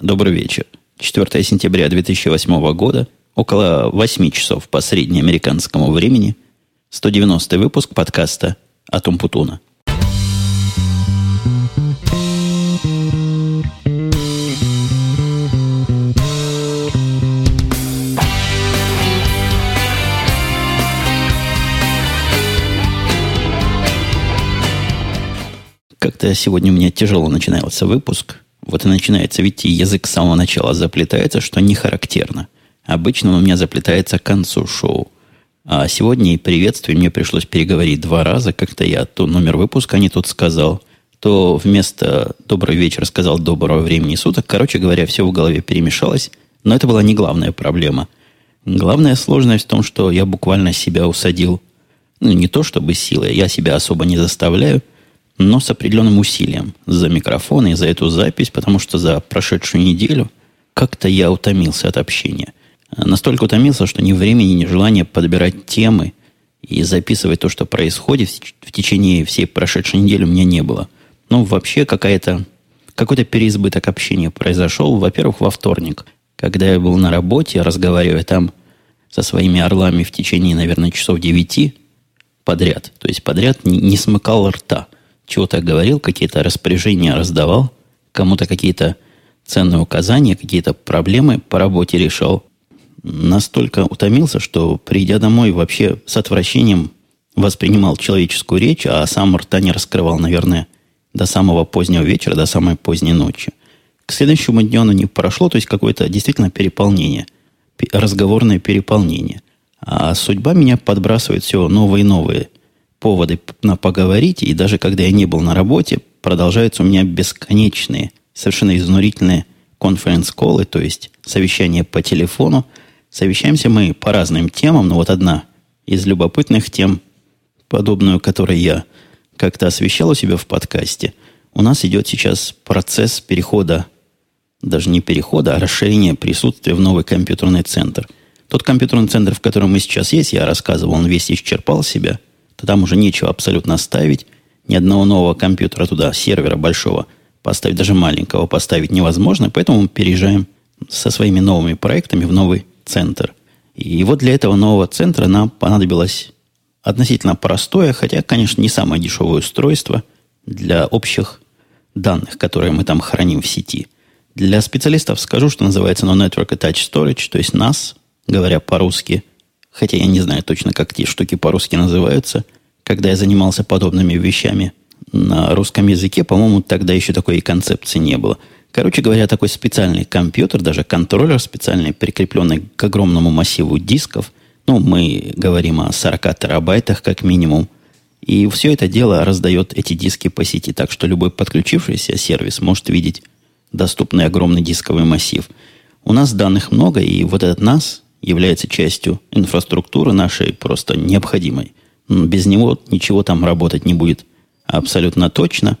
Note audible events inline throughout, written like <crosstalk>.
Добрый вечер. 4 сентября 2008 года, около 8 часов по среднеамериканскому времени, 190 выпуск подкаста «Атом Путуна». Как-то сегодня у меня тяжело начинался выпуск – вот и начинается, видите, язык с самого начала заплетается, что не характерно. Обычно он у меня заплетается к концу шоу. А сегодня и приветствие мне пришлось переговорить два раза. Как-то я то номер выпуска не тут сказал, то вместо «добрый вечер» сказал «доброго времени суток». Короче говоря, все в голове перемешалось. Но это была не главная проблема. Главная сложность в том, что я буквально себя усадил. Ну, не то чтобы силой, я себя особо не заставляю – но с определенным усилием за микрофон и за эту запись, потому что за прошедшую неделю как-то я утомился от общения. Настолько утомился, что ни времени, ни желания подбирать темы и записывать то, что происходит в течение всей прошедшей недели у меня не было. Ну, вообще какая-то, какой-то переизбыток общения произошел, во-первых, во вторник, когда я был на работе, разговаривая там со своими орлами в течение, наверное, часов девяти подряд. То есть подряд не, не смыкал рта – чего-то говорил, какие-то распоряжения раздавал, кому-то какие-то ценные указания, какие-то проблемы по работе решал. Настолько утомился, что, придя домой, вообще с отвращением воспринимал человеческую речь, а сам рта не раскрывал, наверное, до самого позднего вечера, до самой поздней ночи. К следующему дню оно не прошло, то есть какое-то действительно переполнение, разговорное переполнение. А судьба меня подбрасывает все новые и новые поводы на поговорить, и даже когда я не был на работе, продолжаются у меня бесконечные, совершенно изнурительные конференц-колы, то есть совещания по телефону. Совещаемся мы по разным темам, но вот одна из любопытных тем, подобную, которой я как-то освещал у себя в подкасте, у нас идет сейчас процесс перехода, даже не перехода, а расширения присутствия в новый компьютерный центр. Тот компьютерный центр, в котором мы сейчас есть, я рассказывал, он весь исчерпал себя – то там уже нечего абсолютно ставить. Ни одного нового компьютера туда, сервера большого поставить, даже маленького поставить невозможно. Поэтому мы переезжаем со своими новыми проектами в новый центр. И вот для этого нового центра нам понадобилось относительно простое, хотя, конечно, не самое дешевое устройство для общих данных, которые мы там храним в сети. Для специалистов скажу, что называется No Network Attached Storage, то есть NAS, говоря по-русски – хотя я не знаю точно, как эти штуки по-русски называются, когда я занимался подобными вещами на русском языке, по-моему, тогда еще такой концепции не было. Короче говоря, такой специальный компьютер, даже контроллер специальный, прикрепленный к огромному массиву дисков. Ну, мы говорим о 40 терабайтах как минимум. И все это дело раздает эти диски по сети, так что любой подключившийся сервис может видеть доступный огромный дисковый массив. У нас данных много, и вот этот NAS, является частью инфраструктуры нашей просто необходимой. Без него ничего там работать не будет абсолютно точно.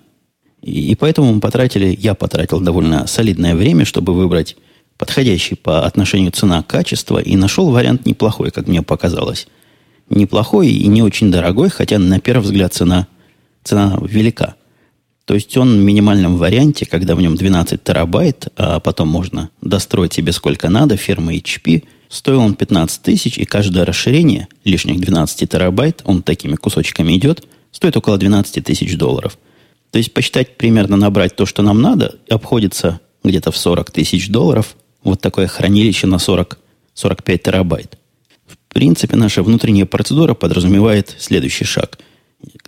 И, поэтому мы потратили, я потратил довольно солидное время, чтобы выбрать подходящий по отношению цена-качество, и нашел вариант неплохой, как мне показалось. Неплохой и не очень дорогой, хотя на первый взгляд цена, цена велика. То есть он в минимальном варианте, когда в нем 12 терабайт, а потом можно достроить себе сколько надо, фирмы HP – Стоил он 15 тысяч, и каждое расширение, лишних 12 терабайт, он такими кусочками идет, стоит около 12 тысяч долларов. То есть посчитать примерно, набрать то, что нам надо, обходится где-то в 40 тысяч долларов вот такое хранилище на 40, 45 терабайт. В принципе, наша внутренняя процедура подразумевает следующий шаг.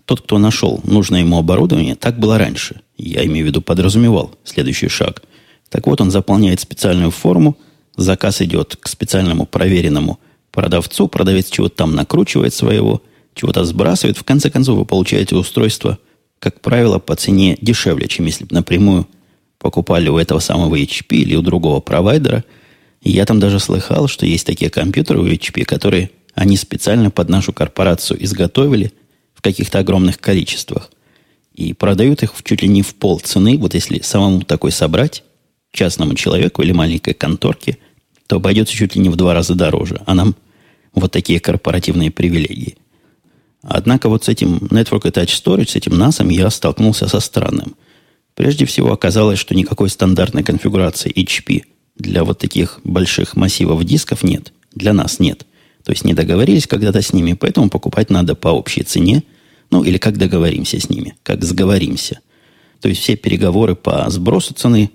Тот, кто нашел нужное ему оборудование, так было раньше. Я имею в виду подразумевал следующий шаг. Так вот, он заполняет специальную форму – Заказ идет к специальному проверенному продавцу, продавец чего-то там накручивает своего, чего-то сбрасывает. В конце концов, вы получаете устройство, как правило, по цене дешевле, чем если бы напрямую покупали у этого самого HP или у другого провайдера. Я там даже слыхал, что есть такие компьютеры у HP, которые они специально под нашу корпорацию изготовили в каких-то огромных количествах. И продают их чуть ли не в пол цены. Вот если самому такой собрать, частному человеку или маленькой конторке – то обойдется чуть ли не в два раза дороже. А нам вот такие корпоративные привилегии. Однако вот с этим Network Attached Storage, с этим NAS я столкнулся со странным. Прежде всего оказалось, что никакой стандартной конфигурации HP для вот таких больших массивов дисков нет. Для нас нет. То есть не договорились когда-то с ними, поэтому покупать надо по общей цене. Ну, или как договоримся с ними, как сговоримся. То есть все переговоры по сбросу цены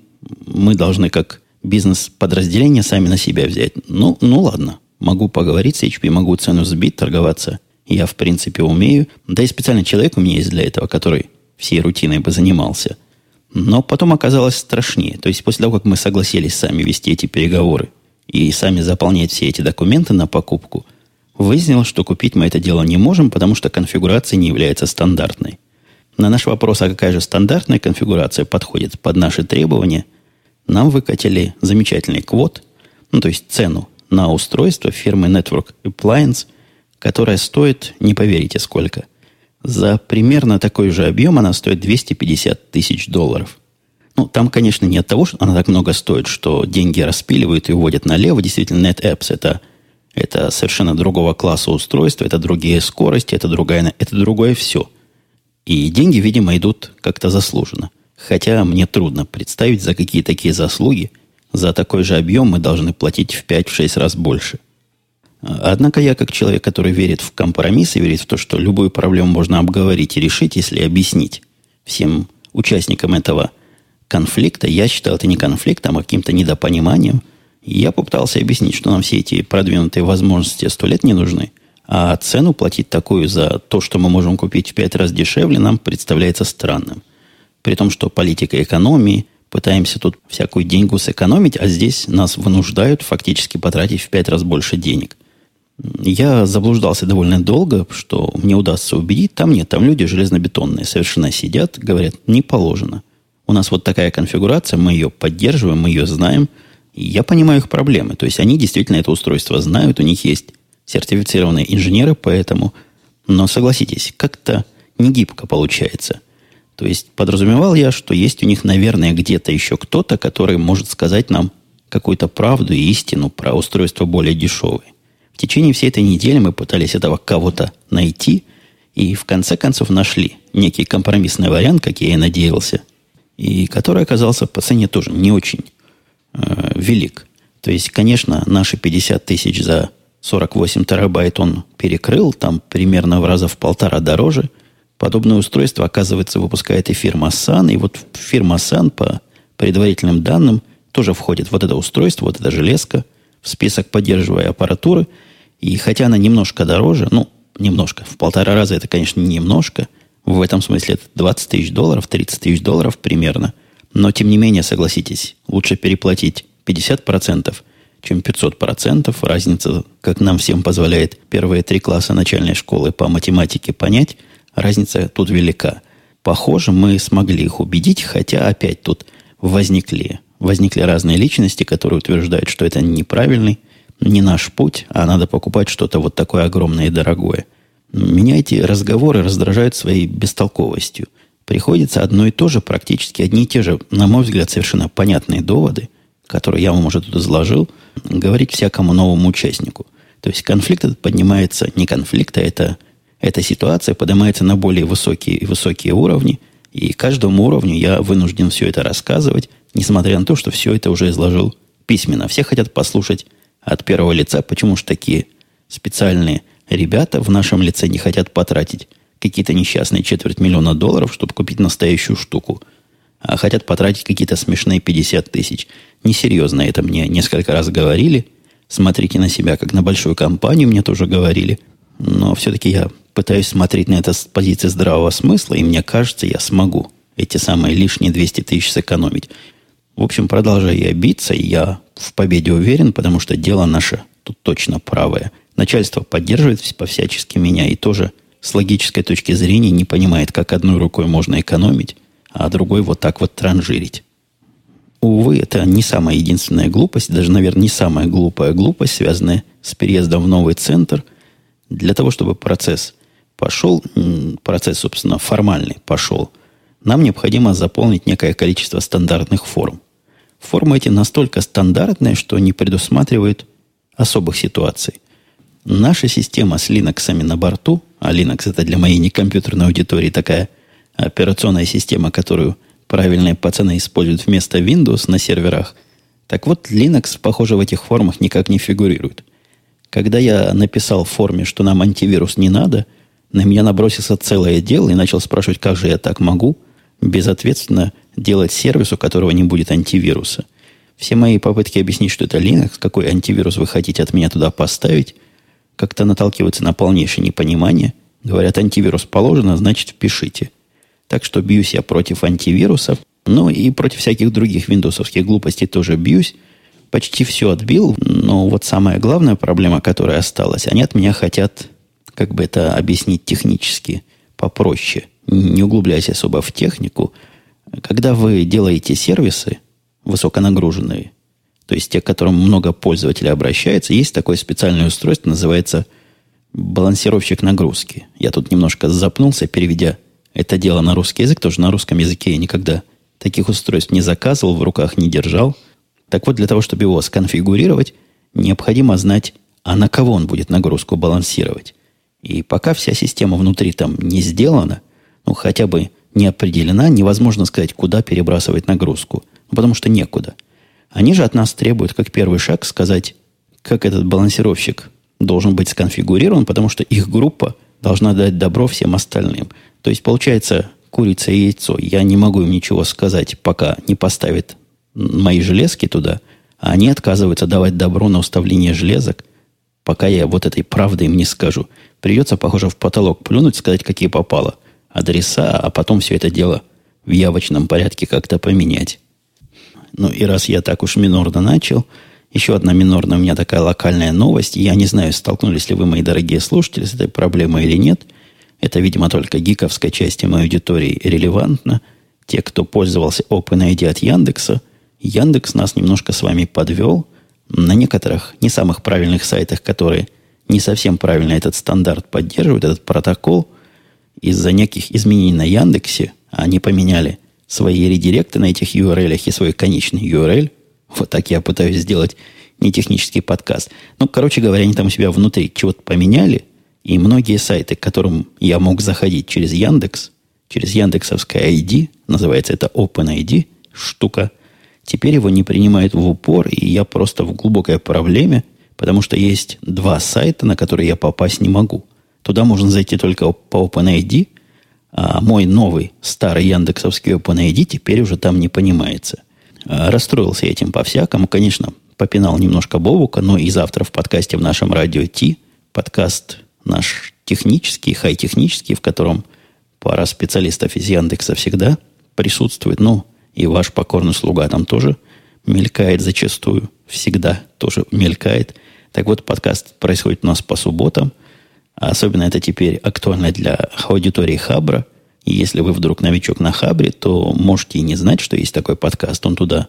мы должны как бизнес-подразделение сами на себя взять. Ну, ну ладно, могу поговорить с HP, могу цену сбить, торговаться. Я, в принципе, умею. Да и специальный человек у меня есть для этого, который всей рутиной бы занимался. Но потом оказалось страшнее. То есть после того, как мы согласились сами вести эти переговоры и сами заполнять все эти документы на покупку, выяснилось, что купить мы это дело не можем, потому что конфигурация не является стандартной. На наш вопрос, а какая же стандартная конфигурация подходит под наши требования, нам выкатили замечательный квот, ну, то есть цену на устройство фирмы Network Appliance, которая стоит, не поверите сколько, за примерно такой же объем она стоит 250 тысяч долларов. Ну, там, конечно, не от того, что она так много стоит, что деньги распиливают и уводят налево. Действительно, NetApps это, это совершенно другого класса устройства, это другие скорости, это, другая, это другое все. И деньги, видимо, идут как-то заслуженно. Хотя мне трудно представить, за какие такие заслуги, за такой же объем мы должны платить в 5-6 раз больше. Однако я, как человек, который верит в компромисс и верит в то, что любую проблему можно обговорить и решить, если объяснить всем участникам этого конфликта, я считал это не конфликтом, а каким-то недопониманием. Я попытался объяснить, что нам все эти продвинутые возможности сто лет не нужны – а цену платить такую за то, что мы можем купить в пять раз дешевле, нам представляется странным. При том, что политика экономии, пытаемся тут всякую деньгу сэкономить, а здесь нас вынуждают фактически потратить в пять раз больше денег. Я заблуждался довольно долго, что мне удастся убедить. Там нет, там люди железнобетонные совершенно сидят, говорят, не положено. У нас вот такая конфигурация, мы ее поддерживаем, мы ее знаем. И я понимаю их проблемы. То есть они действительно это устройство знают, у них есть сертифицированные инженеры, поэтому... Но согласитесь, как-то не гибко получается. То есть подразумевал я, что есть у них, наверное, где-то еще кто-то, который может сказать нам какую-то правду и истину про устройство более дешевые. В течение всей этой недели мы пытались этого кого-то найти, и в конце концов нашли некий компромиссный вариант, как я и надеялся, и который оказался по цене тоже не очень э, велик. То есть, конечно, наши 50 тысяч за 48 терабайт он перекрыл, там примерно в раза в полтора дороже. Подобное устройство, оказывается, выпускает и фирма Sun. И вот фирма Sun, по предварительным данным, тоже входит вот это устройство, вот эта железка в список поддерживаемой аппаратуры. И хотя она немножко дороже, ну, немножко, в полтора раза это, конечно, немножко, в этом смысле это 20 тысяч долларов, 30 тысяч долларов примерно. Но, тем не менее, согласитесь, лучше переплатить 50%, чем 500%. Разница, как нам всем позволяет первые три класса начальной школы по математике понять, разница тут велика. Похоже, мы смогли их убедить, хотя опять тут возникли, возникли разные личности, которые утверждают, что это неправильный, не наш путь, а надо покупать что-то вот такое огромное и дорогое. Меня эти разговоры раздражают своей бестолковостью. Приходится одно и то же, практически одни и те же, на мой взгляд, совершенно понятные доводы – который я вам уже тут изложил, говорить всякому новому участнику. То есть конфликт этот поднимается, не конфликт, а это, эта ситуация поднимается на более высокие, высокие уровни, и каждому уровню я вынужден все это рассказывать, несмотря на то, что все это уже изложил письменно. Все хотят послушать от первого лица, почему же такие специальные ребята в нашем лице не хотят потратить какие-то несчастные четверть миллиона долларов, чтобы купить настоящую штуку – а хотят потратить какие-то смешные 50 тысяч. Несерьезно это мне несколько раз говорили. Смотрите на себя, как на большую компанию, мне тоже говорили. Но все-таки я пытаюсь смотреть на это с позиции здравого смысла, и мне кажется, я смогу эти самые лишние 200 тысяч сэкономить. В общем, продолжаю я биться, я в победе уверен, потому что дело наше тут точно правое. Начальство поддерживает по-всячески меня и тоже с логической точки зрения не понимает, как одной рукой можно экономить, а другой вот так вот транжирить. Увы, это не самая единственная глупость, даже, наверное, не самая глупая глупость, связанная с переездом в новый центр. Для того, чтобы процесс пошел, процесс, собственно, формальный пошел, нам необходимо заполнить некое количество стандартных форм. Формы эти настолько стандартные, что не предусматривают особых ситуаций. Наша система с Linux на борту, а Linux это для моей некомпьютерной аудитории такая – операционная система, которую правильные пацаны используют вместо Windows на серверах. Так вот, Linux, похоже, в этих формах никак не фигурирует. Когда я написал в форме, что нам антивирус не надо, на меня набросился целое дело и начал спрашивать, как же я так могу безответственно делать сервис, у которого не будет антивируса. Все мои попытки объяснить, что это Linux, какой антивирус вы хотите от меня туда поставить, как-то наталкиваются на полнейшее непонимание. Говорят, антивирус положено, значит, впишите. Так что бьюсь я против антивирусов, ну и против всяких других виндовсовских глупостей тоже бьюсь. Почти все отбил, но вот самая главная проблема, которая осталась, они от меня хотят, как бы это объяснить технически, попроще, не углубляясь особо в технику. Когда вы делаете сервисы высоконагруженные, то есть те, к которым много пользователей обращается, есть такое специальное устройство, называется балансировщик нагрузки. Я тут немножко запнулся, переведя это дело на русский язык, тоже на русском языке я никогда таких устройств не заказывал, в руках не держал. Так вот, для того, чтобы его сконфигурировать, необходимо знать, а на кого он будет нагрузку балансировать. И пока вся система внутри там не сделана, ну, хотя бы не определена, невозможно сказать, куда перебрасывать нагрузку. Ну, потому что некуда. Они же от нас требуют, как первый шаг, сказать, как этот балансировщик должен быть сконфигурирован, потому что их группа должна дать добро всем остальным. То есть, получается, курица и яйцо. Я не могу им ничего сказать, пока не поставят мои железки туда, а они отказываются давать добро на уставление железок, пока я вот этой правды им не скажу. Придется, похоже, в потолок плюнуть, сказать, какие попало. Адреса, а потом все это дело в явочном порядке как-то поменять. Ну и раз я так уж минорно начал, еще одна минорная у меня такая локальная новость. Я не знаю, столкнулись ли вы, мои дорогие слушатели, с этой проблемой или нет. Это, видимо, только гиковской части моей аудитории релевантно. Те, кто пользовался OpenID от Яндекса, Яндекс нас немножко с вами подвел. На некоторых не самых правильных сайтах, которые не совсем правильно этот стандарт поддерживают, этот протокол, из-за неких изменений на Яндексе, они поменяли свои редиректы на этих URL и свой конечный URL. Вот так я пытаюсь сделать не технический подкаст. Ну, короче говоря, они там у себя внутри чего-то поменяли, и многие сайты, к которым я мог заходить через Яндекс, через Яндексовское ID, называется это OpenID штука, теперь его не принимают в упор, и я просто в глубокой проблеме, потому что есть два сайта, на которые я попасть не могу. Туда можно зайти только по OpenID, а мой новый старый яндексовский OpenID теперь уже там не понимается. А, расстроился этим по-всякому. Конечно, попинал немножко Бобука, но и завтра в подкасте в нашем радио Ти, подкаст наш технический, хай-технический, в котором пара специалистов из Яндекса всегда присутствует. Ну, и ваш покорный слуга там тоже мелькает зачастую. Всегда тоже мелькает. Так вот, подкаст происходит у нас по субботам – а особенно это теперь актуально для аудитории Хабра. И если вы вдруг новичок на Хабре, то можете и не знать, что есть такой подкаст. Он туда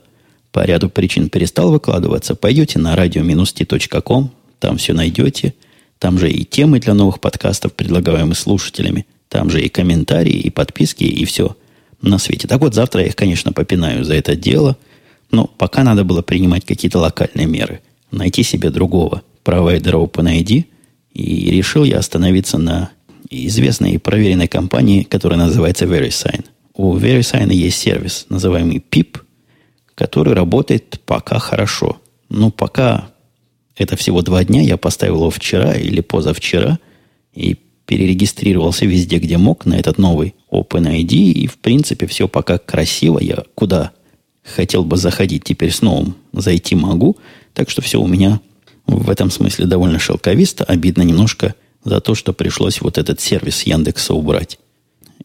по ряду причин перестал выкладываться. Пойдете на radio-t.com, там все найдете. Там же и темы для новых подкастов, предлагаемые слушателями. Там же и комментарии, и подписки, и все на свете. Так вот, завтра я их, конечно, попинаю за это дело. Но пока надо было принимать какие-то локальные меры. Найти себе другого провайдера OpenID – и решил я остановиться на известной и проверенной компании, которая называется VeriSign. У VeriSign есть сервис, называемый PIP, который работает пока хорошо. Ну, пока это всего два дня, я поставил его вчера или позавчера и перерегистрировался везде, где мог, на этот новый OpenID, и, в принципе, все пока красиво. Я куда хотел бы заходить, теперь с новым зайти могу. Так что все у меня в этом смысле довольно шелковисто. Обидно немножко за то, что пришлось вот этот сервис Яндекса убрать.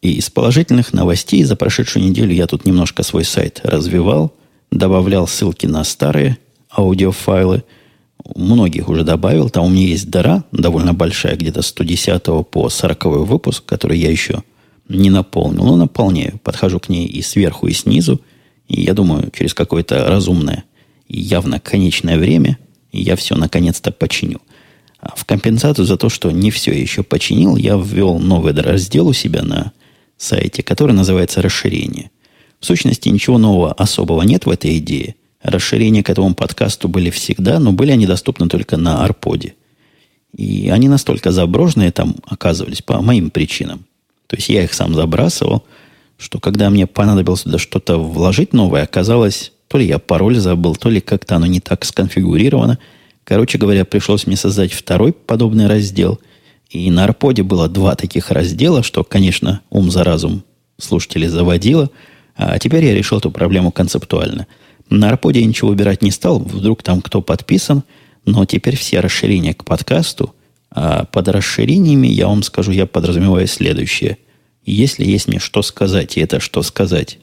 И из положительных новостей за прошедшую неделю я тут немножко свой сайт развивал, добавлял ссылки на старые аудиофайлы. Многих уже добавил. Там у меня есть дыра довольно большая, где-то с 110 по 40 выпуск, который я еще не наполнил. Но наполняю. Подхожу к ней и сверху, и снизу. И я думаю, через какое-то разумное и явно конечное время – я все наконец-то починю. А в компенсацию за то, что не все еще починил, я ввел новый раздел у себя на сайте, который называется «Расширение». В сущности, ничего нового особого нет в этой идее. Расширения к этому подкасту были всегда, но были они доступны только на Арподе. И они настолько заброшенные там оказывались по моим причинам. То есть я их сам забрасывал, что когда мне понадобилось туда что-то вложить новое, оказалось, то ли я пароль забыл, то ли как-то оно не так сконфигурировано. Короче говоря, пришлось мне создать второй подобный раздел. И на Арподе было два таких раздела, что, конечно, ум за разум слушателей заводило. А теперь я решил эту проблему концептуально. На Арподе я ничего убирать не стал, вдруг там кто подписан, но теперь все расширения к подкасту, а под расширениями, я вам скажу, я подразумеваю следующее. Если есть мне что сказать, и это что сказать,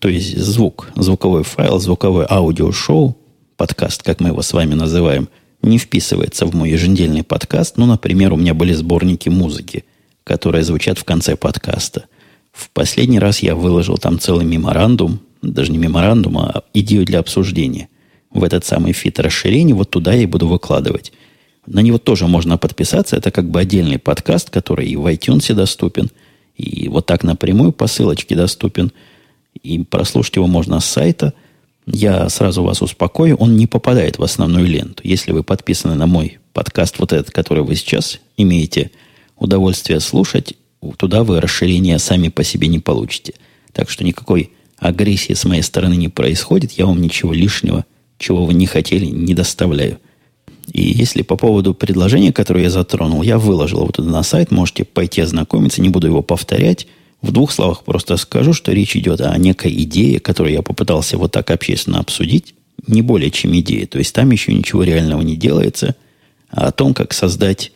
то есть звук, звуковой файл, звуковое аудиошоу, подкаст, как мы его с вами называем, не вписывается в мой еженедельный подкаст. Ну, например, у меня были сборники музыки, которые звучат в конце подкаста. В последний раз я выложил там целый меморандум, даже не меморандум, а идею для обсуждения. В этот самый фит расширений, вот туда я и буду выкладывать. На него тоже можно подписаться. Это как бы отдельный подкаст, который и в iTunes доступен, и вот так напрямую по ссылочке доступен. И прослушать его можно с сайта. Я сразу вас успокою, он не попадает в основную ленту. Если вы подписаны на мой подкаст, вот этот, который вы сейчас имеете удовольствие слушать, туда вы расширения сами по себе не получите. Так что никакой агрессии с моей стороны не происходит. Я вам ничего лишнего, чего вы не хотели, не доставляю. И если по поводу предложения, которое я затронул, я выложил его туда на сайт, можете пойти ознакомиться, не буду его повторять. В двух словах просто скажу, что речь идет о некой идее, которую я попытался вот так общественно обсудить, не более чем идея. То есть там еще ничего реального не делается, а о том, как создать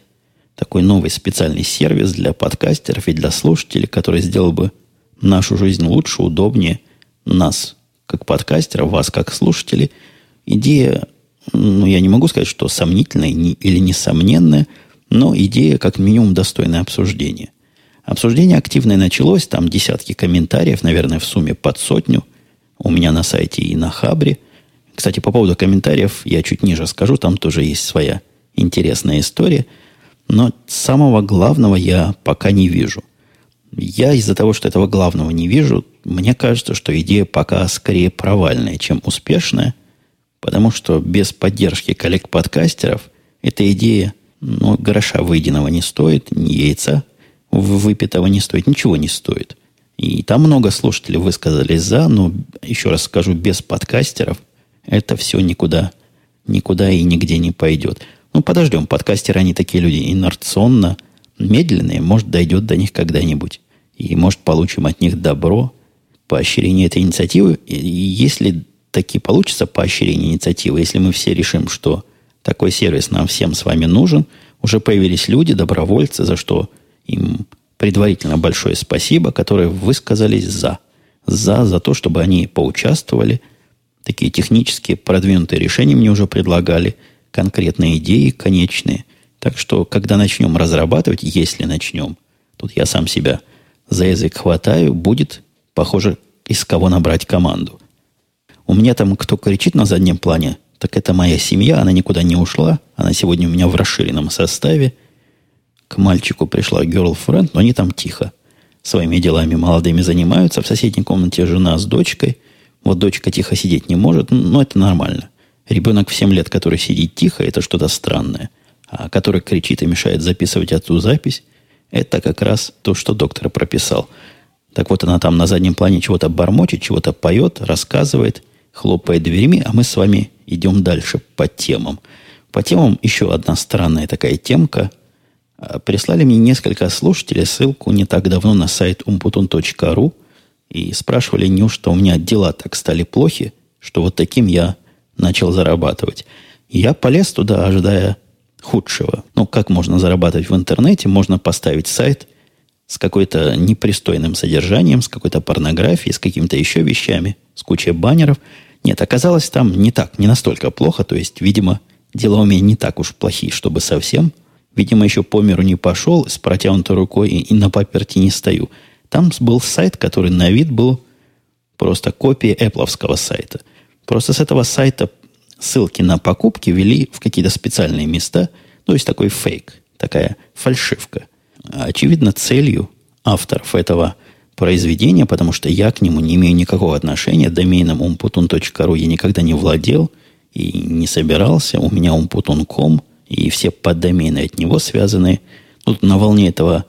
такой новый специальный сервис для подкастеров и для слушателей, который сделал бы нашу жизнь лучше, удобнее, нас, как подкастеров, вас, как слушателей. Идея ну, я не могу сказать, что сомнительная или несомненная, но идея как минимум достойная обсуждения. Обсуждение активное началось, там десятки комментариев, наверное, в сумме под сотню у меня на сайте и на Хабре. Кстати, по поводу комментариев я чуть ниже скажу, там тоже есть своя интересная история. Но самого главного я пока не вижу. Я из-за того, что этого главного не вижу, мне кажется, что идея пока скорее провальная, чем успешная – Потому что без поддержки коллег-подкастеров эта идея ну, гроша выеденного не стоит, ни яйца выпитого не стоит, ничего не стоит. И там много слушателей высказались за, но, еще раз скажу, без подкастеров это все никуда, никуда и нигде не пойдет. Ну, подождем, подкастеры, они такие люди инерционно медленные, может, дойдет до них когда-нибудь. И, может, получим от них добро, поощрение этой инициативы. И если таки получится поощрение инициативы, если мы все решим, что такой сервис нам всем с вами нужен, уже появились люди, добровольцы, за что им предварительно большое спасибо, которые высказались за. За, за то, чтобы они поучаствовали. Такие технические продвинутые решения мне уже предлагали, конкретные идеи конечные. Так что, когда начнем разрабатывать, если начнем, тут я сам себя за язык хватаю, будет, похоже, из кого набрать команду – у меня там кто кричит на заднем плане, так это моя семья, она никуда не ушла. Она сегодня у меня в расширенном составе. К мальчику пришла girlfriend, но они там тихо. Своими делами молодыми занимаются. В соседней комнате жена с дочкой. Вот дочка тихо сидеть не может, но это нормально. Ребенок в 7 лет, который сидит тихо, это что-то странное. А который кричит и мешает записывать эту запись, это как раз то, что доктор прописал. Так вот, она там на заднем плане чего-то бормочет, чего-то поет, рассказывает – хлопает дверьми, а мы с вами идем дальше по темам. По темам еще одна странная такая темка. А, прислали мне несколько слушателей ссылку не так давно на сайт umputun.ru и спрашивали, неужто у меня дела так стали плохи, что вот таким я начал зарабатывать. Я полез туда, ожидая худшего. Ну, как можно зарабатывать в интернете? Можно поставить сайт с какой-то непристойным содержанием, с какой-то порнографией, с какими-то еще вещами, с кучей баннеров – нет, оказалось там не так, не настолько плохо. То есть, видимо, дела у меня не так уж плохие, чтобы совсем. Видимо, еще по миру не пошел, с протянутой рукой и, и на паперти не стою. Там был сайт, который на вид был просто копия Apple сайта. Просто с этого сайта ссылки на покупки вели в какие-то специальные места. То есть такой фейк, такая фальшивка. Очевидно, целью авторов этого произведение, потому что я к нему не имею никакого отношения. Доменом umputun.ru я никогда не владел и не собирался. У меня umputun.com и все поддомены от него связаны. Тут на волне этого,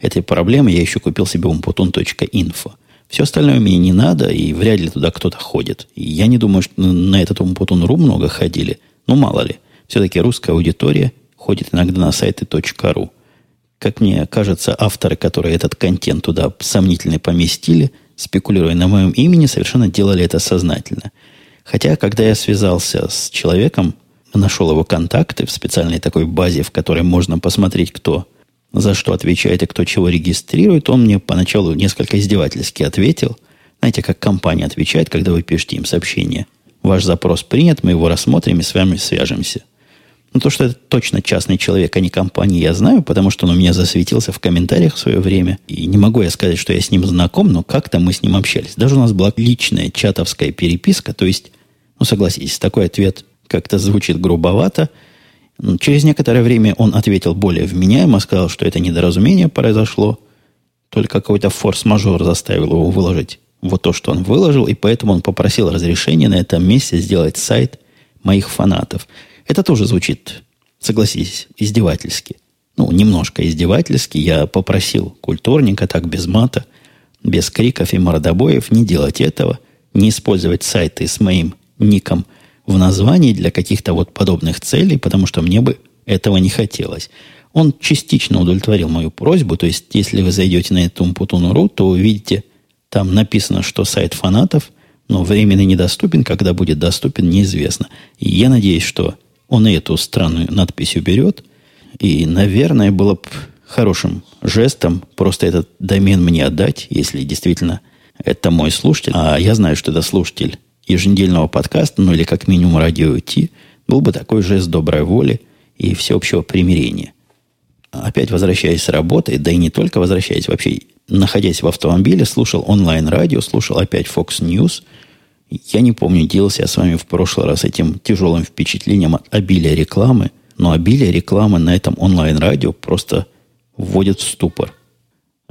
этой проблемы я еще купил себе umputun.info. Все остальное мне не надо, и вряд ли туда кто-то ходит. И я не думаю, что на этот Умпутун.ру много ходили. Ну, мало ли. Все-таки русская аудитория ходит иногда на сайты .ру. Как мне кажется, авторы, которые этот контент туда сомнительно поместили, спекулируя на моем имени, совершенно делали это сознательно. Хотя, когда я связался с человеком, нашел его контакты в специальной такой базе, в которой можно посмотреть, кто за что отвечает и кто чего регистрирует, он мне поначалу несколько издевательски ответил. Знаете, как компания отвечает, когда вы пишете им сообщение. Ваш запрос принят, мы его рассмотрим и с вами свяжемся. Ну, то, что это точно частный человек, а не компания, я знаю, потому что он у меня засветился в комментариях в свое время. И не могу я сказать, что я с ним знаком, но как-то мы с ним общались. Даже у нас была личная чатовская переписка, то есть, ну, согласитесь, такой ответ как-то звучит грубовато. Через некоторое время он ответил более вменяемо, сказал, что это недоразумение произошло, только какой-то форс-мажор заставил его выложить вот то, что он выложил, и поэтому он попросил разрешения на этом месте сделать сайт моих фанатов. Это тоже звучит, согласитесь, издевательски. Ну, немножко издевательски. Я попросил культурника так без мата, без криков и мордобоев не делать этого, не использовать сайты с моим ником – в названии для каких-то вот подобных целей, потому что мне бы этого не хотелось. Он частично удовлетворил мою просьбу, то есть если вы зайдете на эту Умпутуну.ру, то увидите, там написано, что сайт фанатов, но временно недоступен, когда будет доступен, неизвестно. И я надеюсь, что он и эту странную надпись уберет. И, наверное, было бы хорошим жестом просто этот домен мне отдать, если действительно это мой слушатель. А я знаю, что это слушатель еженедельного подкаста, ну или как минимум радио Ти, был бы такой жест доброй воли и всеобщего примирения. Опять возвращаясь с работы, да и не только возвращаясь, вообще находясь в автомобиле, слушал онлайн-радио, слушал опять Fox News. Я не помню, делился я с вами в прошлый раз этим тяжелым впечатлением от обилия рекламы, но обилие рекламы на этом онлайн-радио просто вводит в ступор.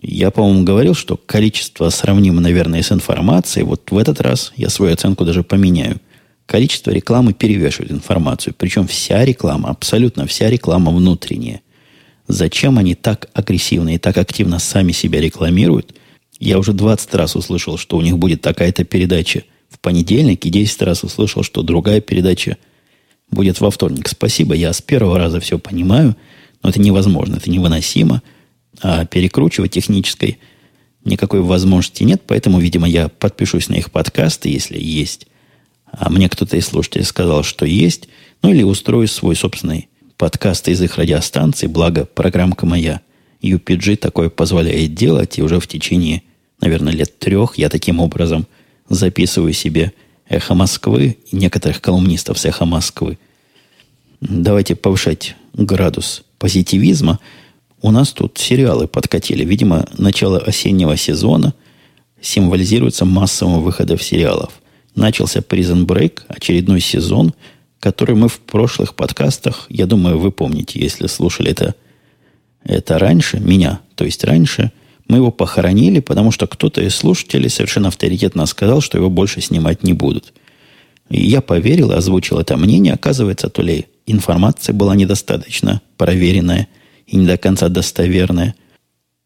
Я, по-моему, говорил, что количество сравнимо, наверное, с информацией. Вот в этот раз я свою оценку даже поменяю. Количество рекламы перевешивает информацию. Причем вся реклама, абсолютно вся реклама внутренняя. Зачем они так агрессивно и так активно сами себя рекламируют? Я уже 20 раз услышал, что у них будет такая-то передача в понедельник, и 10 раз услышал, что другая передача будет во вторник. Спасибо, я с первого раза все понимаю, но это невозможно, это невыносимо – а перекручивать технической никакой возможности нет, поэтому, видимо, я подпишусь на их подкасты, если есть. А мне кто-то из слушателей сказал, что есть. Ну, или устрою свой собственный подкаст из их радиостанции, благо программка моя UPG такое позволяет делать, и уже в течение, наверное, лет трех я таким образом записываю себе эхо Москвы и некоторых колумнистов с эхо Москвы. Давайте повышать градус позитивизма – у нас тут сериалы подкатили. Видимо, начало осеннего сезона символизируется массовым выходом сериалов. Начался Prison Break, очередной сезон, который мы в прошлых подкастах, я думаю, вы помните, если слушали это, это раньше, меня, то есть раньше, мы его похоронили, потому что кто-то из слушателей совершенно авторитетно сказал, что его больше снимать не будут. И я поверил и озвучил это мнение. Оказывается, то ли информация была недостаточно проверенная, и не до конца достоверное.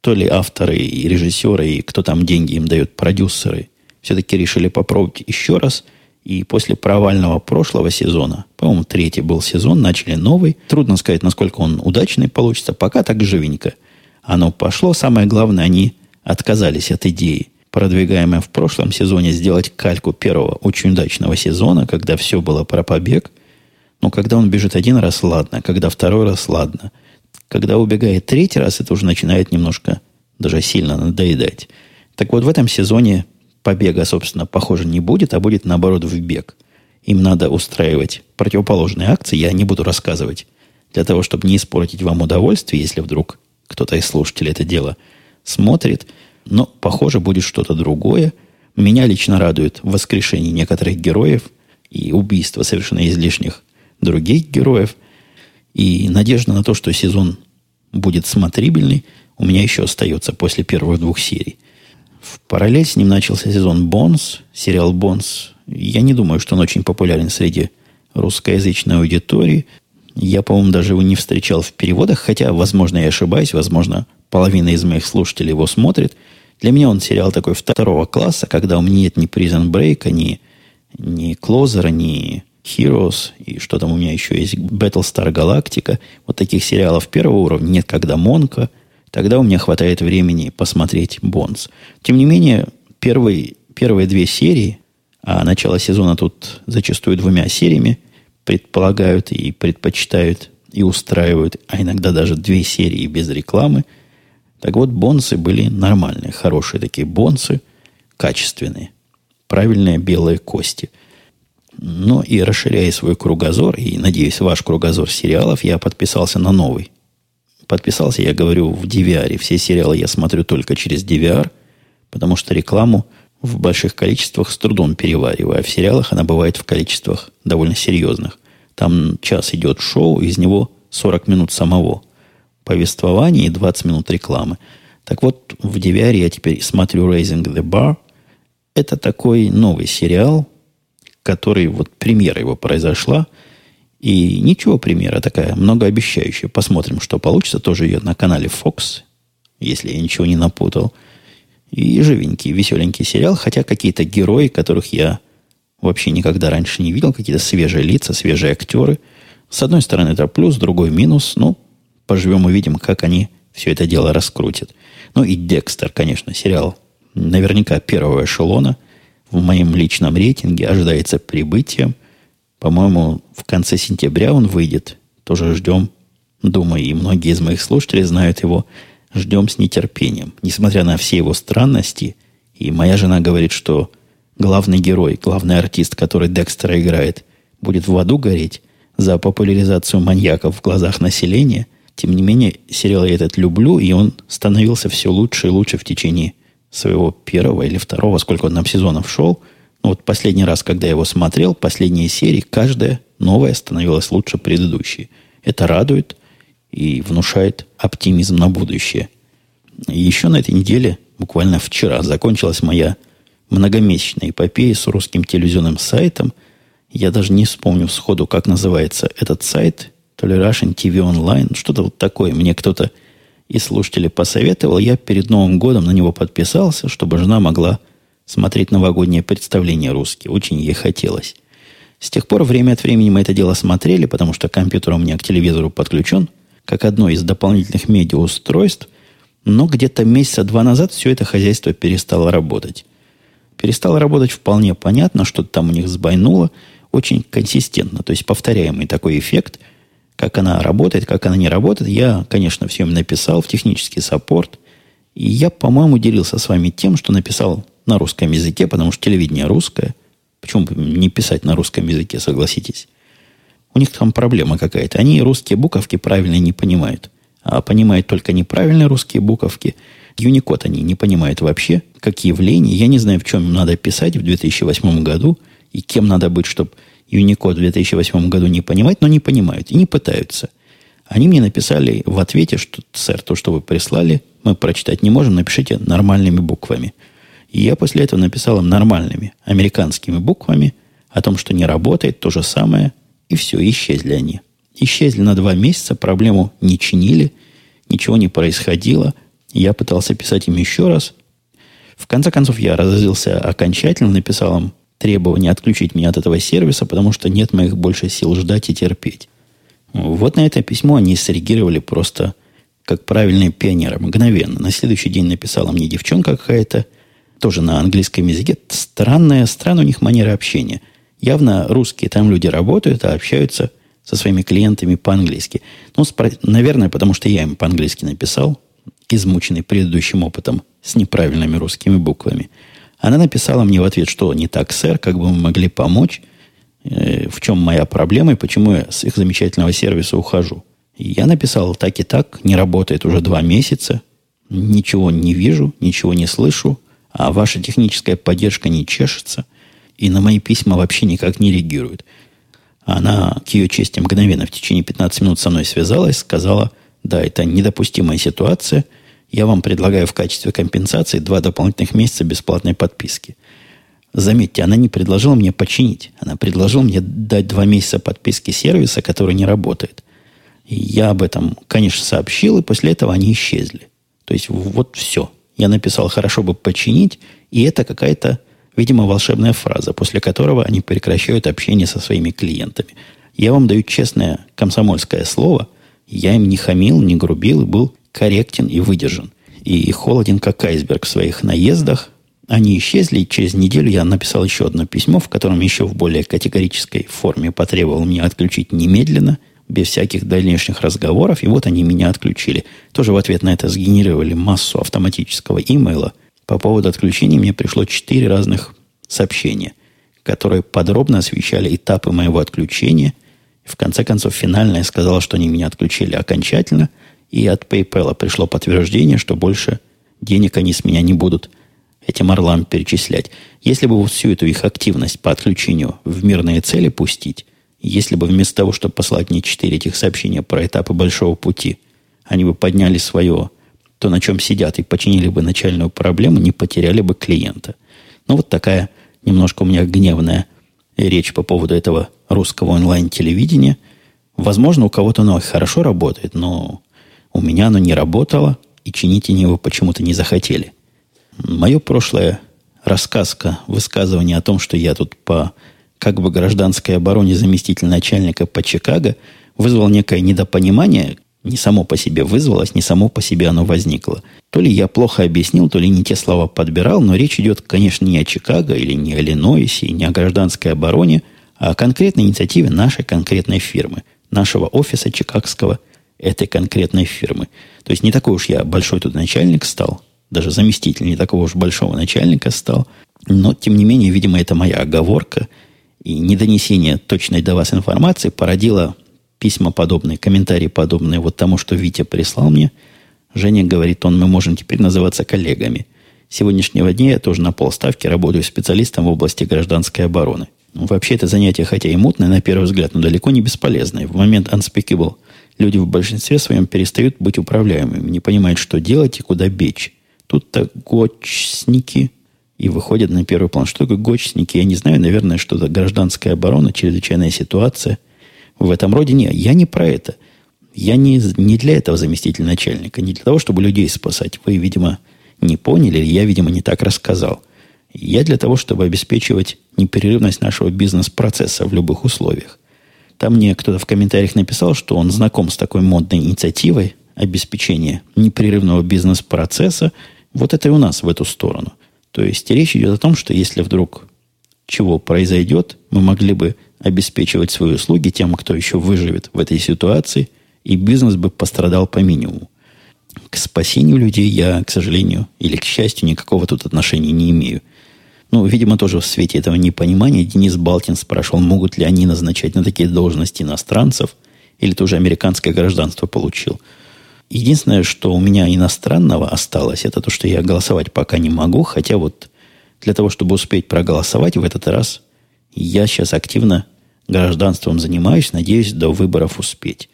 То ли авторы и режиссеры, и кто там деньги им дают, продюсеры, все-таки решили попробовать еще раз. И после провального прошлого сезона, по-моему, третий был сезон, начали новый. Трудно сказать, насколько он удачный получится. Пока так живенько. Оно пошло. Самое главное, они отказались от идеи, продвигаемой в прошлом сезоне, сделать кальку первого очень удачного сезона, когда все было про побег. Но когда он бежит один раз, ладно. Когда второй раз, ладно. Когда убегает третий раз, это уже начинает немножко даже сильно надоедать. Так вот, в этом сезоне побега, собственно, похоже, не будет, а будет, наоборот, в бег. Им надо устраивать противоположные акции, я не буду рассказывать, для того, чтобы не испортить вам удовольствие, если вдруг кто-то из слушателей это дело смотрит. Но, похоже, будет что-то другое. Меня лично радует воскрешение некоторых героев и убийство совершенно излишних других героев – и надежда на то, что сезон будет смотрибельный, у меня еще остается после первых двух серий. В параллель с ним начался сезон «Бонс», сериал «Бонс». Я не думаю, что он очень популярен среди русскоязычной аудитории. Я, по-моему, даже его не встречал в переводах, хотя, возможно, я ошибаюсь, возможно, половина из моих слушателей его смотрит. Для меня он сериал такой второго класса, когда у меня нет ни Prison Break, ни, ни Closer, ни Heroes, и что там у меня еще есть, Battlestar Galactica. Вот таких сериалов первого уровня нет, когда Монка. Тогда у меня хватает времени посмотреть Бонс. Тем не менее, первые, первые две серии, а начало сезона тут зачастую двумя сериями, предполагают и предпочитают и устраивают, а иногда даже две серии без рекламы. Так вот, бонсы были нормальные, хорошие такие бонсы, качественные, правильные белые кости. Но и расширяя свой кругозор, и, надеюсь, ваш кругозор сериалов, я подписался на новый. Подписался, я говорю, в DVR. Все сериалы я смотрю только через DVR, потому что рекламу в больших количествах с трудом перевариваю. А в сериалах она бывает в количествах довольно серьезных. Там час идет шоу, из него 40 минут самого повествования и 20 минут рекламы. Так вот, в DVR я теперь смотрю Raising the Bar. Это такой новый сериал, который вот премьера его произошла. И ничего, премьера такая многообещающая. Посмотрим, что получится. Тоже ее на канале Fox, если я ничего не напутал. И живенький, веселенький сериал, хотя какие-то герои, которых я вообще никогда раньше не видел. Какие-то свежие лица, свежие актеры. С одной стороны, это плюс, с другой минус. Ну, поживем увидим, как они все это дело раскрутят. Ну и Декстер, конечно, сериал наверняка первого эшелона в моем личном рейтинге ожидается прибытием. По-моему, в конце сентября он выйдет. Тоже ждем. Думаю, и многие из моих слушателей знают его. Ждем с нетерпением. Несмотря на все его странности, и моя жена говорит, что главный герой, главный артист, который Декстера играет, будет в аду гореть за популяризацию маньяков в глазах населения, тем не менее, сериал я этот люблю, и он становился все лучше и лучше в течение своего первого или второго, сколько он нам сезонов шел. Ну, вот последний раз, когда я его смотрел, последние серии, каждая новая становилась лучше предыдущей. Это радует и внушает оптимизм на будущее. И еще на этой неделе, буквально вчера, закончилась моя многомесячной эпопеи с русским телевизионным сайтом. Я даже не вспомню сходу, как называется этот сайт. То ли Russian TV Online, что-то вот такое. Мне кто-то из слушателей посоветовал. Я перед Новым годом на него подписался, чтобы жена могла смотреть новогодние представления русские. Очень ей хотелось. С тех пор время от времени мы это дело смотрели, потому что компьютер у меня к телевизору подключен, как одно из дополнительных медиаустройств, но где-то месяца два назад все это хозяйство перестало работать. Перестало работать вполне понятно, что-то там у них сбойнуло, очень консистентно, то есть повторяемый такой эффект, как она работает, как она не работает. Я, конечно, все им написал в технический саппорт, и я, по-моему, делился с вами тем, что написал на русском языке, потому что телевидение русское. Почему бы не писать на русском языке, согласитесь? У них там проблема какая-то. Они русские буковки правильно не понимают. А понимают только неправильные русские буковки – Unicode они не понимают вообще, как явление. Я не знаю, в чем надо писать в 2008 году и кем надо быть, чтобы Unicode в 2008 году не понимать, но не понимают и не пытаются. Они мне написали в ответе, что, сэр, то, что вы прислали, мы прочитать не можем, напишите нормальными буквами. И я после этого написал им нормальными американскими буквами о том, что не работает, то же самое, и все, исчезли они. Исчезли на два месяца, проблему не чинили, ничего не происходило – я пытался писать им еще раз. В конце концов, я разозлился окончательно, написал им требование отключить меня от этого сервиса, потому что нет моих больше сил ждать и терпеть. Вот на это письмо они среагировали просто как правильные пионеры, мгновенно. На следующий день написала мне девчонка какая-то, тоже на английском языке. Странная, странная у них манера общения. Явно русские там люди работают, а общаются со своими клиентами по-английски. Ну, наверное, потому что я им по-английски написал, измученный предыдущим опытом с неправильными русскими буквами. Она написала мне в ответ, что не так, сэр, как бы мы могли помочь, э, в чем моя проблема и почему я с их замечательного сервиса ухожу. Я написал так и так, не работает уже два месяца, ничего не вижу, ничего не слышу, а ваша техническая поддержка не чешется, и на мои письма вообще никак не реагирует. Она, к ее чести, мгновенно в течение 15 минут со мной связалась, сказала, да, это недопустимая ситуация – я вам предлагаю в качестве компенсации два дополнительных месяца бесплатной подписки. Заметьте, она не предложила мне починить. Она предложила мне дать два месяца подписки сервиса, который не работает. И я об этом, конечно, сообщил, и после этого они исчезли. То есть вот все. я написал «хорошо бы починить», и это какая-то, видимо, волшебная фраза, после которого они прекращают общение со своими клиентами. Я вам даю честное комсомольское слово, я им не хамил, не грубил был корректен и выдержан. И холоден, как айсберг в своих наездах. Они исчезли, и через неделю я написал еще одно письмо, в котором еще в более категорической форме потребовал меня отключить немедленно – без всяких дальнейших разговоров, и вот они меня отключили. Тоже в ответ на это сгенерировали массу автоматического имейла. По поводу отключения мне пришло четыре разных сообщения, которые подробно освещали этапы моего отключения. В конце концов, финально я сказал, что они меня отключили окончательно, и от PayPal пришло подтверждение, что больше денег они с меня не будут этим орлам перечислять. Если бы всю эту их активность по отключению в мирные цели пустить, если бы вместо того, чтобы послать мне четыре этих сообщения про этапы большого пути, они бы подняли свое, то, на чем сидят, и починили бы начальную проблему, не потеряли бы клиента. Ну, вот такая немножко у меня гневная речь по поводу этого русского онлайн-телевидения. Возможно, у кого-то оно хорошо работает, но у меня оно не работало, и чинить они его почему-то не захотели. Мое прошлое рассказка, высказывание о том, что я тут по как бы гражданской обороне заместитель начальника по Чикаго вызвал некое недопонимание, не само по себе вызвалось, не само по себе оно возникло. То ли я плохо объяснил, то ли не те слова подбирал, но речь идет, конечно, не о Чикаго или не о Иллинойсе, не о гражданской обороне, а о конкретной инициативе нашей конкретной фирмы, нашего офиса чикагского этой конкретной фирмы. То есть не такой уж я большой тут начальник стал, даже заместитель не такого уж большого начальника стал, но, тем не менее, видимо, это моя оговорка – и недонесение точной до вас информации породило письма подобные, комментарии подобные вот тому, что Витя прислал мне. Женя говорит, он, мы можем теперь называться коллегами. С сегодняшнего дня я тоже на полставки работаю специалистом в области гражданской обороны. Ну, вообще это занятие, хотя и мутное на первый взгляд, но далеко не бесполезное. В момент unspeakable люди в большинстве своем перестают быть управляемыми, не понимают, что делать и куда бечь. Тут-то гочсники, и выходят на первый план. Что такое гочники? Я не знаю, наверное, что-то гражданская оборона, чрезвычайная ситуация. В этом роде нет. Я не про это. Я не, не для этого заместитель начальника, не для того, чтобы людей спасать. Вы, видимо, не поняли, я, видимо, не так рассказал. Я для того, чтобы обеспечивать непрерывность нашего бизнес-процесса в любых условиях. Там мне кто-то в комментариях написал, что он знаком с такой модной инициативой обеспечения непрерывного бизнес-процесса. Вот это и у нас в эту сторону. То есть речь идет о том, что если вдруг чего произойдет, мы могли бы обеспечивать свои услуги тем, кто еще выживет в этой ситуации, и бизнес бы пострадал по минимуму. К спасению людей я, к сожалению, или к счастью, никакого тут отношения не имею. Ну, видимо, тоже в свете этого непонимания Денис Балтин спрашивал, могут ли они назначать на такие должности иностранцев, или тоже американское гражданство получил – Единственное, что у меня иностранного осталось, это то, что я голосовать пока не могу, хотя вот для того, чтобы успеть проголосовать в этот раз, я сейчас активно гражданством занимаюсь, надеюсь до выборов успеть.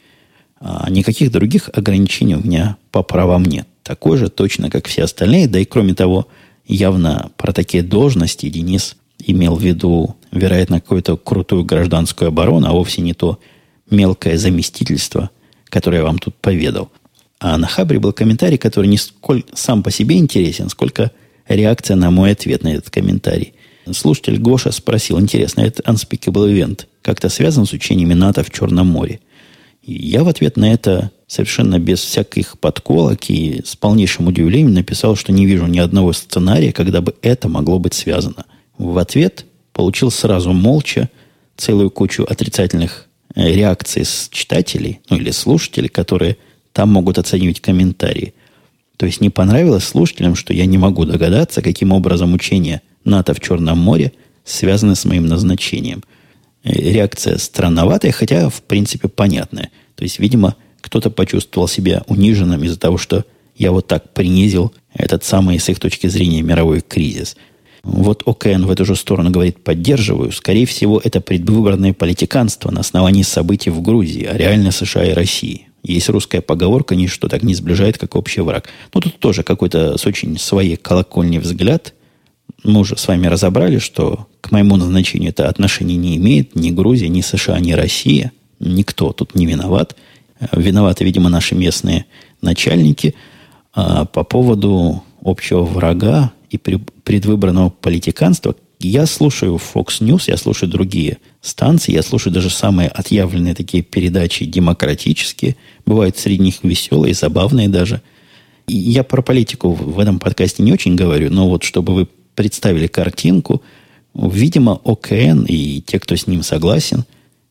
А никаких других ограничений у меня по правам нет. Такой же точно, как все остальные. Да и кроме того, явно про такие должности Денис имел в виду, вероятно, какую-то крутую гражданскую оборону, а вовсе не то мелкое заместительство, которое я вам тут поведал. А на Хабре был комментарий, который не сколько сам по себе интересен, сколько реакция на мой ответ на этот комментарий. Слушатель Гоша спросил, интересно, этот Unspeakable Event как-то связан с учениями НАТО в Черном море? И я в ответ на это совершенно без всяких подколок и с полнейшим удивлением написал, что не вижу ни одного сценария, когда бы это могло быть связано. В ответ получил сразу молча целую кучу отрицательных э, реакций с читателей, ну или слушателей, которые там могут оценивать комментарии. То есть не понравилось слушателям, что я не могу догадаться, каким образом учение НАТО в Черном море связано с моим назначением. Э, реакция странноватая, хотя, в принципе, понятная. То есть, видимо, кто-то почувствовал себя униженным из-за того, что я вот так принизил этот самый, с их точки зрения, мировой кризис. Вот ОКН в эту же сторону говорит, поддерживаю. Скорее всего, это предвыборное политиканство на основании событий в Грузии, а реально США и России. Есть русская поговорка, ничто так не сближает, как общий враг. Ну, тут тоже какой-то с очень своей колокольни взгляд. Мы уже с вами разобрали, что к моему назначению это отношения не имеет ни Грузия, ни США, ни Россия. Никто тут не виноват. Виноваты, видимо, наши местные начальники. А по поводу общего врага и предвыборного политиканства. Я слушаю Fox News, я слушаю другие станции, я слушаю даже самые отъявленные такие передачи демократические. Бывают среди них веселые, забавные даже. Я про политику в этом подкасте не очень говорю, но вот чтобы вы представили картинку, видимо, ОКН и те, кто с ним согласен,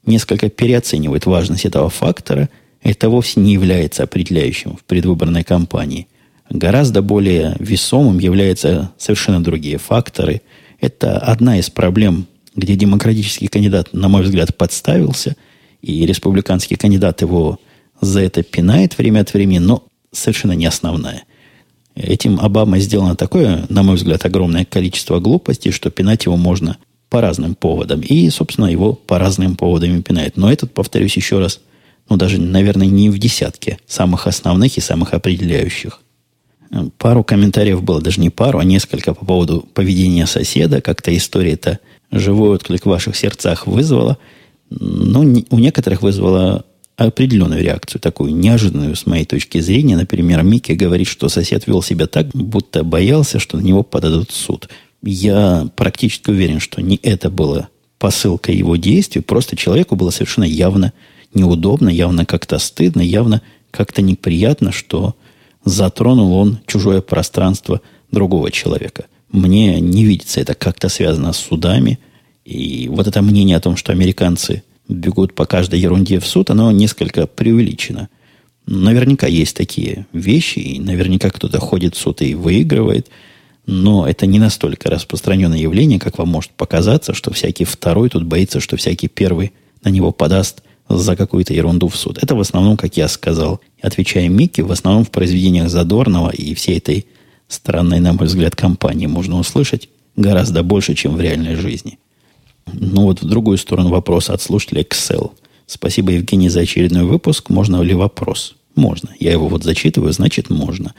несколько переоценивают важность этого фактора. Это вовсе не является определяющим в предвыборной кампании – Гораздо более весомым являются совершенно другие факторы. Это одна из проблем, где демократический кандидат, на мой взгляд, подставился, и республиканский кандидат его за это пинает время от времени, но совершенно не основная. Этим Обама сделано такое, на мой взгляд, огромное количество глупостей, что пинать его можно по разным поводам. И, собственно, его по разным поводам и пинает. Но этот, повторюсь еще раз, ну, даже, наверное, не в десятке самых основных и самых определяющих. Пару комментариев было, даже не пару, а несколько по поводу поведения соседа. Как-то история это живой отклик в ваших сердцах вызвала. Но у некоторых вызвала определенную реакцию, такую неожиданную с моей точки зрения. Например, Микки говорит, что сосед вел себя так, будто боялся, что на него подадут суд. Я практически уверен, что не это было посылка его действий, просто человеку было совершенно явно неудобно, явно как-то стыдно, явно как-то неприятно, что затронул он чужое пространство другого человека. Мне не видится это как-то связано с судами. И вот это мнение о том, что американцы бегут по каждой ерунде в суд, оно несколько преувеличено. Наверняка есть такие вещи, и наверняка кто-то ходит в суд и выигрывает, но это не настолько распространенное явление, как вам может показаться, что всякий второй тут боится, что всякий первый на него подаст за какую-то ерунду в суд. Это в основном, как я сказал, отвечая Микки, в основном в произведениях Задорнова и всей этой странной, на мой взгляд, компании можно услышать гораздо больше, чем в реальной жизни. Ну вот в другую сторону вопроса от слушателя Excel. Спасибо, Евгений, за очередной выпуск. Можно ли вопрос? Можно. Я его вот зачитываю, значит, можно.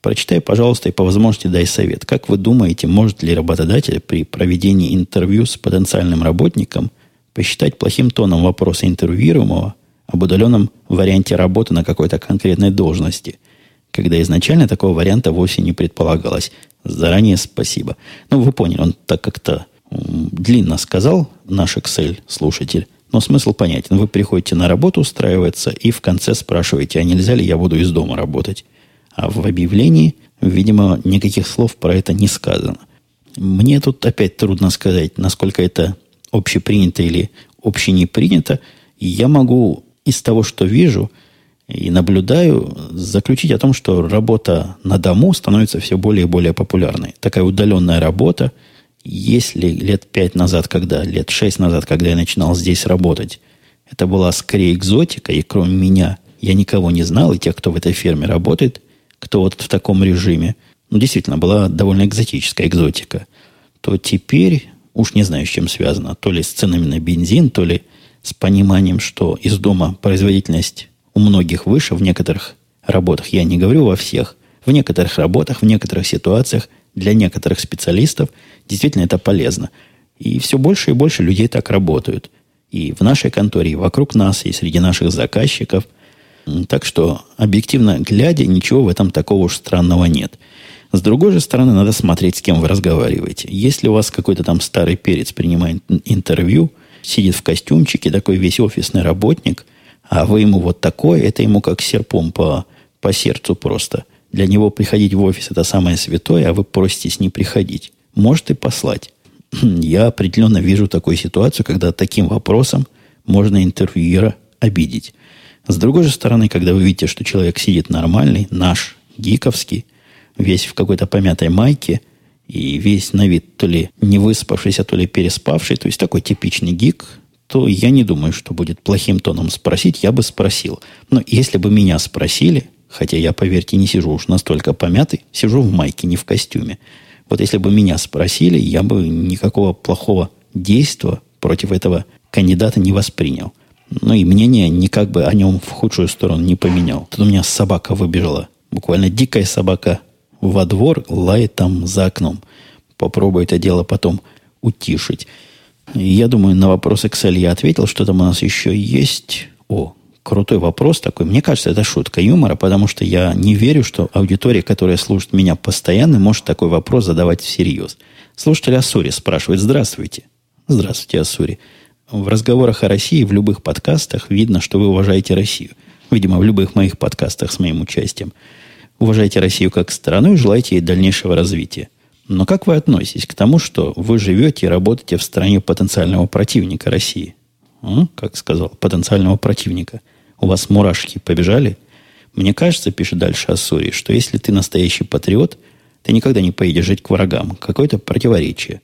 Прочитай, пожалуйста, и по возможности дай совет. Как вы думаете, может ли работодатель при проведении интервью с потенциальным работником посчитать плохим тоном вопроса интервьюируемого об удаленном варианте работы на какой-то конкретной должности, когда изначально такого варианта вовсе не предполагалось. Заранее спасибо. Ну, вы поняли, он так как-то длинно сказал, наш Excel-слушатель, но смысл понятен. Вы приходите на работу устраиваться и в конце спрашиваете, а нельзя ли я буду из дома работать? А в объявлении, видимо, никаких слов про это не сказано. Мне тут опять трудно сказать, насколько это общепринято или общенепринято, я могу из того, что вижу и наблюдаю, заключить о том, что работа на дому становится все более и более популярной. Такая удаленная работа, если лет пять назад, когда, лет шесть назад, когда я начинал здесь работать, это была скорее экзотика, и кроме меня я никого не знал, и тех, кто в этой ферме работает, кто вот в таком режиме, ну, действительно, была довольно экзотическая экзотика, то теперь Уж не знаю, с чем связано. То ли с ценами на бензин, то ли с пониманием, что из дома производительность у многих выше в некоторых работах. Я не говорю во всех. В некоторых работах, в некоторых ситуациях, для некоторых специалистов действительно это полезно. И все больше и больше людей так работают. И в нашей конторе, и вокруг нас, и среди наших заказчиков. Так что, объективно глядя, ничего в этом такого уж странного нет. С другой же стороны, надо смотреть, с кем вы разговариваете. Если у вас какой-то там старый перец принимает интервью, сидит в костюмчике, такой весь офисный работник, а вы ему вот такой, это ему как серпом по, по сердцу просто. Для него приходить в офис это самое святое, а вы проситесь не приходить. Может и послать. <clears throat> Я определенно вижу такую ситуацию, когда таким вопросом можно интервьюера обидеть. С другой же стороны, когда вы видите, что человек сидит нормальный, наш, гиковский, весь в какой-то помятой майке и весь на вид то ли не выспавшийся, то ли переспавший, то есть такой типичный гик, то я не думаю, что будет плохим тоном спросить, я бы спросил. Но если бы меня спросили, хотя я, поверьте, не сижу уж настолько помятый, сижу в майке, не в костюме. Вот если бы меня спросили, я бы никакого плохого действия против этого кандидата не воспринял. Ну и мнение никак бы о нем в худшую сторону не поменял. Тут у меня собака выбежала. Буквально дикая собака во двор, лает там за окном. Попробую это дело потом утишить. Я думаю, на вопрос Excel я ответил, что там у нас еще есть. О, крутой вопрос такой. Мне кажется, это шутка юмора, потому что я не верю, что аудитория, которая слушает меня постоянно, может такой вопрос задавать всерьез. Слушатель Ассури спрашивает, здравствуйте. Здравствуйте, Ассури. В разговорах о России в любых подкастах видно, что вы уважаете Россию. Видимо, в любых моих подкастах с моим участием. Уважаете Россию как страну и желаете ей дальнейшего развития. Но как вы относитесь к тому, что вы живете и работаете в стране потенциального противника России? Как сказал, потенциального противника. У вас мурашки побежали? Мне кажется, пишет дальше Ассури, что если ты настоящий патриот, ты никогда не поедешь жить к врагам. Какое-то противоречие.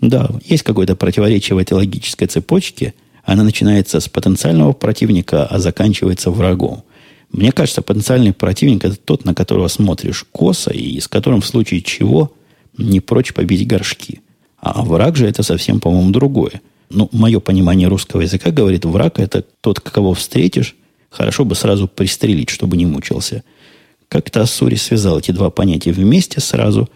Да, есть какое-то противоречие в этой логической цепочке. Она начинается с потенциального противника, а заканчивается врагом. Мне кажется, потенциальный противник – это тот, на которого смотришь косо, и с которым в случае чего – не прочь побить горшки. А враг же это совсем, по-моему, другое. Ну, мое понимание русского языка говорит, враг это тот, кого встретишь, хорошо бы сразу пристрелить, чтобы не мучился. Как-то Ассури связал эти два понятия вместе сразу.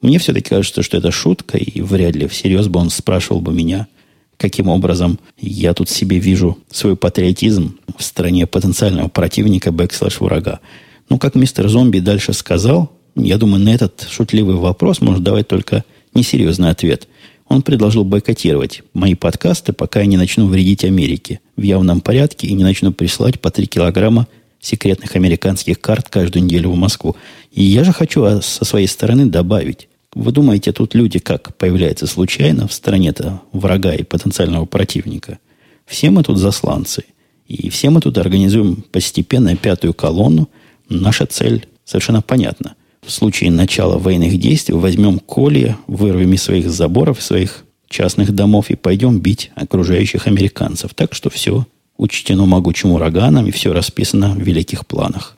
Мне все-таки кажется, что это шутка, и вряд ли всерьез бы он спрашивал бы меня, каким образом я тут себе вижу свой патриотизм в стране потенциального противника, backslash врага. Ну, как мистер Зомби дальше сказал, я думаю, на этот шутливый вопрос может давать только несерьезный ответ. Он предложил бойкотировать мои подкасты, пока я не начну вредить Америке в явном порядке и не начну присылать по 3 килограмма секретных американских карт каждую неделю в Москву. И я же хочу а, со своей стороны добавить. Вы думаете, тут люди как появляются случайно в стране-то врага и потенциального противника? Все мы тут засланцы. И все мы тут организуем постепенно пятую колонну. Наша цель совершенно понятна – в случае начала военных действий возьмем колья, вырвем из своих заборов, своих частных домов и пойдем бить окружающих американцев. Так что все учтено могучим ураганом и все расписано в великих планах.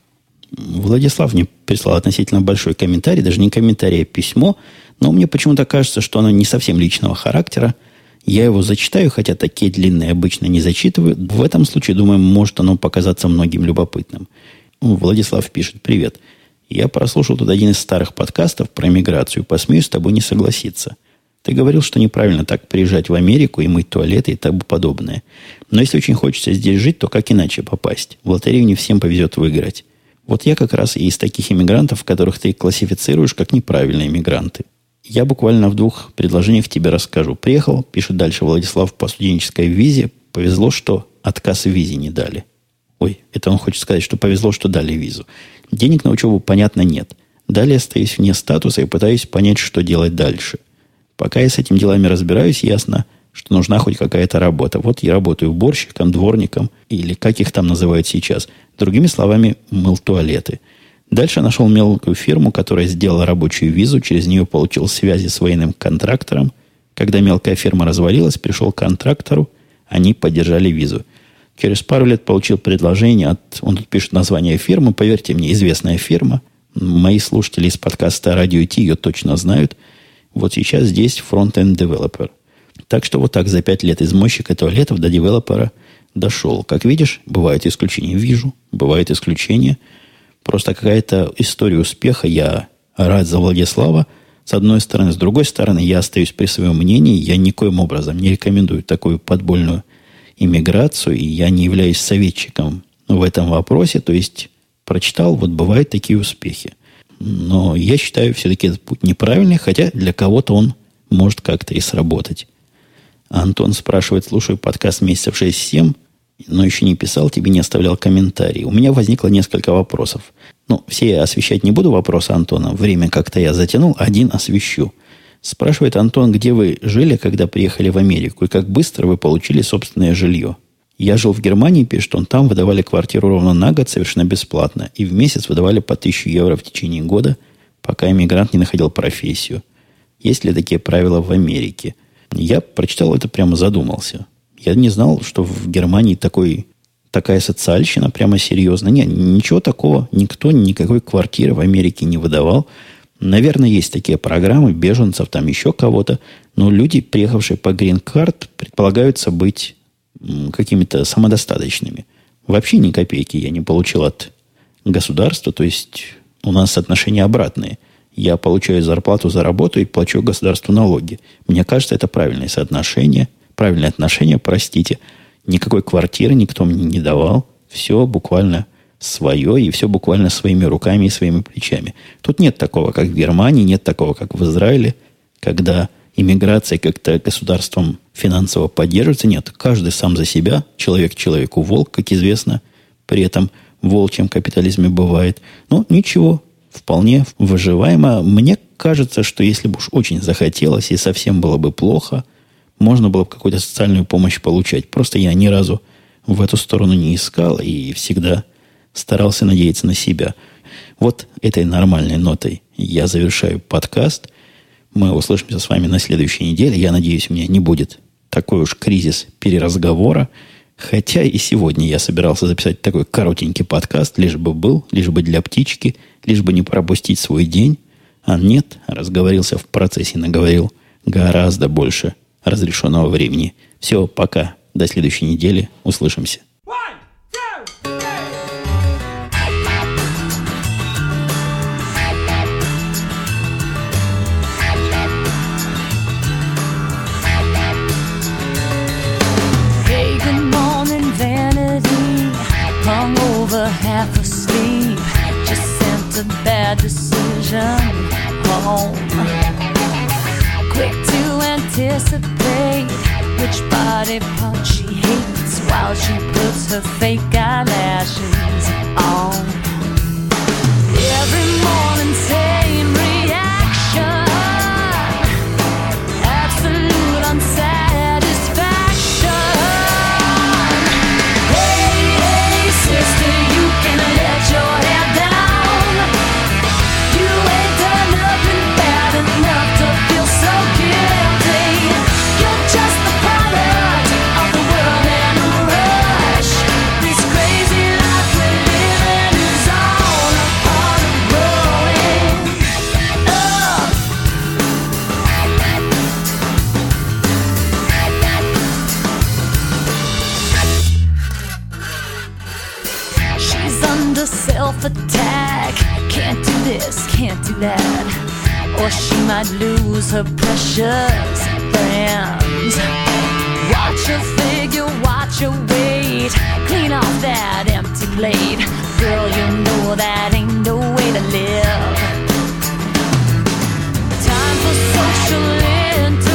Владислав мне прислал относительно большой комментарий, даже не комментарий, а письмо, но мне почему-то кажется, что оно не совсем личного характера. Я его зачитаю, хотя такие длинные обычно не зачитываю. В этом случае, думаю, может оно показаться многим любопытным. Владислав пишет, привет. Я прослушал тут один из старых подкастов про миграцию. Посмею с тобой не согласиться. Ты говорил, что неправильно так приезжать в Америку и мыть туалеты и тому подобное. Но если очень хочется здесь жить, то как иначе попасть? В лотерею не всем повезет выиграть. Вот я как раз и из таких иммигрантов, которых ты классифицируешь как неправильные иммигранты. Я буквально в двух предложениях тебе расскажу. Приехал, пишет дальше Владислав, по студенческой визе. Повезло, что отказ в визе не дали. Ой, это он хочет сказать, что повезло, что дали визу. Денег на учебу, понятно, нет. Далее остаюсь вне статуса и пытаюсь понять, что делать дальше. Пока я с этими делами разбираюсь, ясно, что нужна хоть какая-то работа. Вот я работаю уборщиком, дворником, или как их там называют сейчас. Другими словами, мыл туалеты. Дальше нашел мелкую фирму, которая сделала рабочую визу, через нее получил связи с военным контрактором. Когда мелкая фирма развалилась, пришел к контрактору, они поддержали визу. Через пару лет получил предложение от... Он тут пишет название фирмы. Поверьте мне, известная фирма. Мои слушатели из подкаста «Радио Ти» ее точно знают. Вот сейчас здесь front-end developer. Так что вот так за пять лет из мойщика туалетов до девелопера дошел. Как видишь, бывают исключения. Вижу, бывают исключения. Просто какая-то история успеха. Я рад за Владислава. С одной стороны. С другой стороны, я остаюсь при своем мнении. Я никоим образом не рекомендую такую подпольную иммиграцию, и я не являюсь советчиком в этом вопросе, то есть прочитал, вот бывают такие успехи. Но я считаю все-таки этот путь неправильный, хотя для кого-то он может как-то и сработать. Антон спрашивает, слушаю подкаст месяцев 6-7, но еще не писал, тебе не оставлял комментарий. У меня возникло несколько вопросов. Ну, все я освещать не буду вопросы Антона. Время как-то я затянул, один освещу – Спрашивает Антон, где вы жили, когда приехали в Америку, и как быстро вы получили собственное жилье. Я жил в Германии, пишет он, там выдавали квартиру ровно на год совершенно бесплатно, и в месяц выдавали по 1000 евро в течение года, пока иммигрант не находил профессию. Есть ли такие правила в Америке? Я прочитал это, прямо задумался. Я не знал, что в Германии такой, такая социальщина прямо серьезно. Нет, ничего такого, никто никакой квартиры в Америке не выдавал. Наверное, есть такие программы беженцев, там еще кого-то, но люди, приехавшие по грин-карт, предполагаются быть какими-то самодостаточными. Вообще ни копейки я не получил от государства, то есть у нас отношения обратные. Я получаю зарплату за работу и плачу государству налоги. Мне кажется, это правильное соотношение, правильное отношение, простите. Никакой квартиры никто мне не давал. Все буквально свое и все буквально своими руками и своими плечами. Тут нет такого, как в Германии, нет такого, как в Израиле, когда иммиграция как-то государством финансово поддерживается. Нет, каждый сам за себя, человек человеку волк, как известно, при этом волчьем капитализме бывает. Но ничего, вполне выживаемо. Мне кажется, что если бы уж очень захотелось и совсем было бы плохо, можно было бы какую-то социальную помощь получать. Просто я ни разу в эту сторону не искал и всегда старался надеяться на себя. Вот этой нормальной нотой я завершаю подкаст – мы услышимся с вами на следующей неделе. Я надеюсь, у меня не будет такой уж кризис переразговора. Хотя и сегодня я собирался записать такой коротенький подкаст, лишь бы был, лишь бы для птички, лишь бы не пропустить свой день. А нет, разговорился в процессе, наговорил гораздо больше разрешенного времени. Все, пока. До следующей недели. Услышимся. Bad decision home. Quick to anticipate which body part she hates while she puts her fake eyelashes on. Every morning, that, or she might lose her precious friends. Watch your figure, watch your weight, clean off that empty plate. Girl, you know that ain't the way to live. Time for social entertainment.